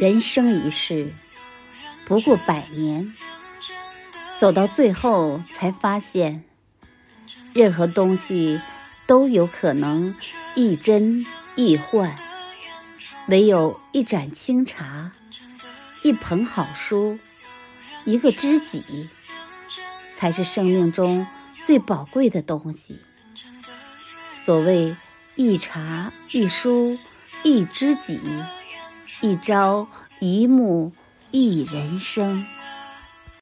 人生一世，不过百年。走到最后，才发现，任何东西都有可能亦真亦幻。唯有一盏清茶，一捧好书，一个知己，才是生命中最宝贵的东西。所谓一茶一书一知己。一朝一暮，一人生。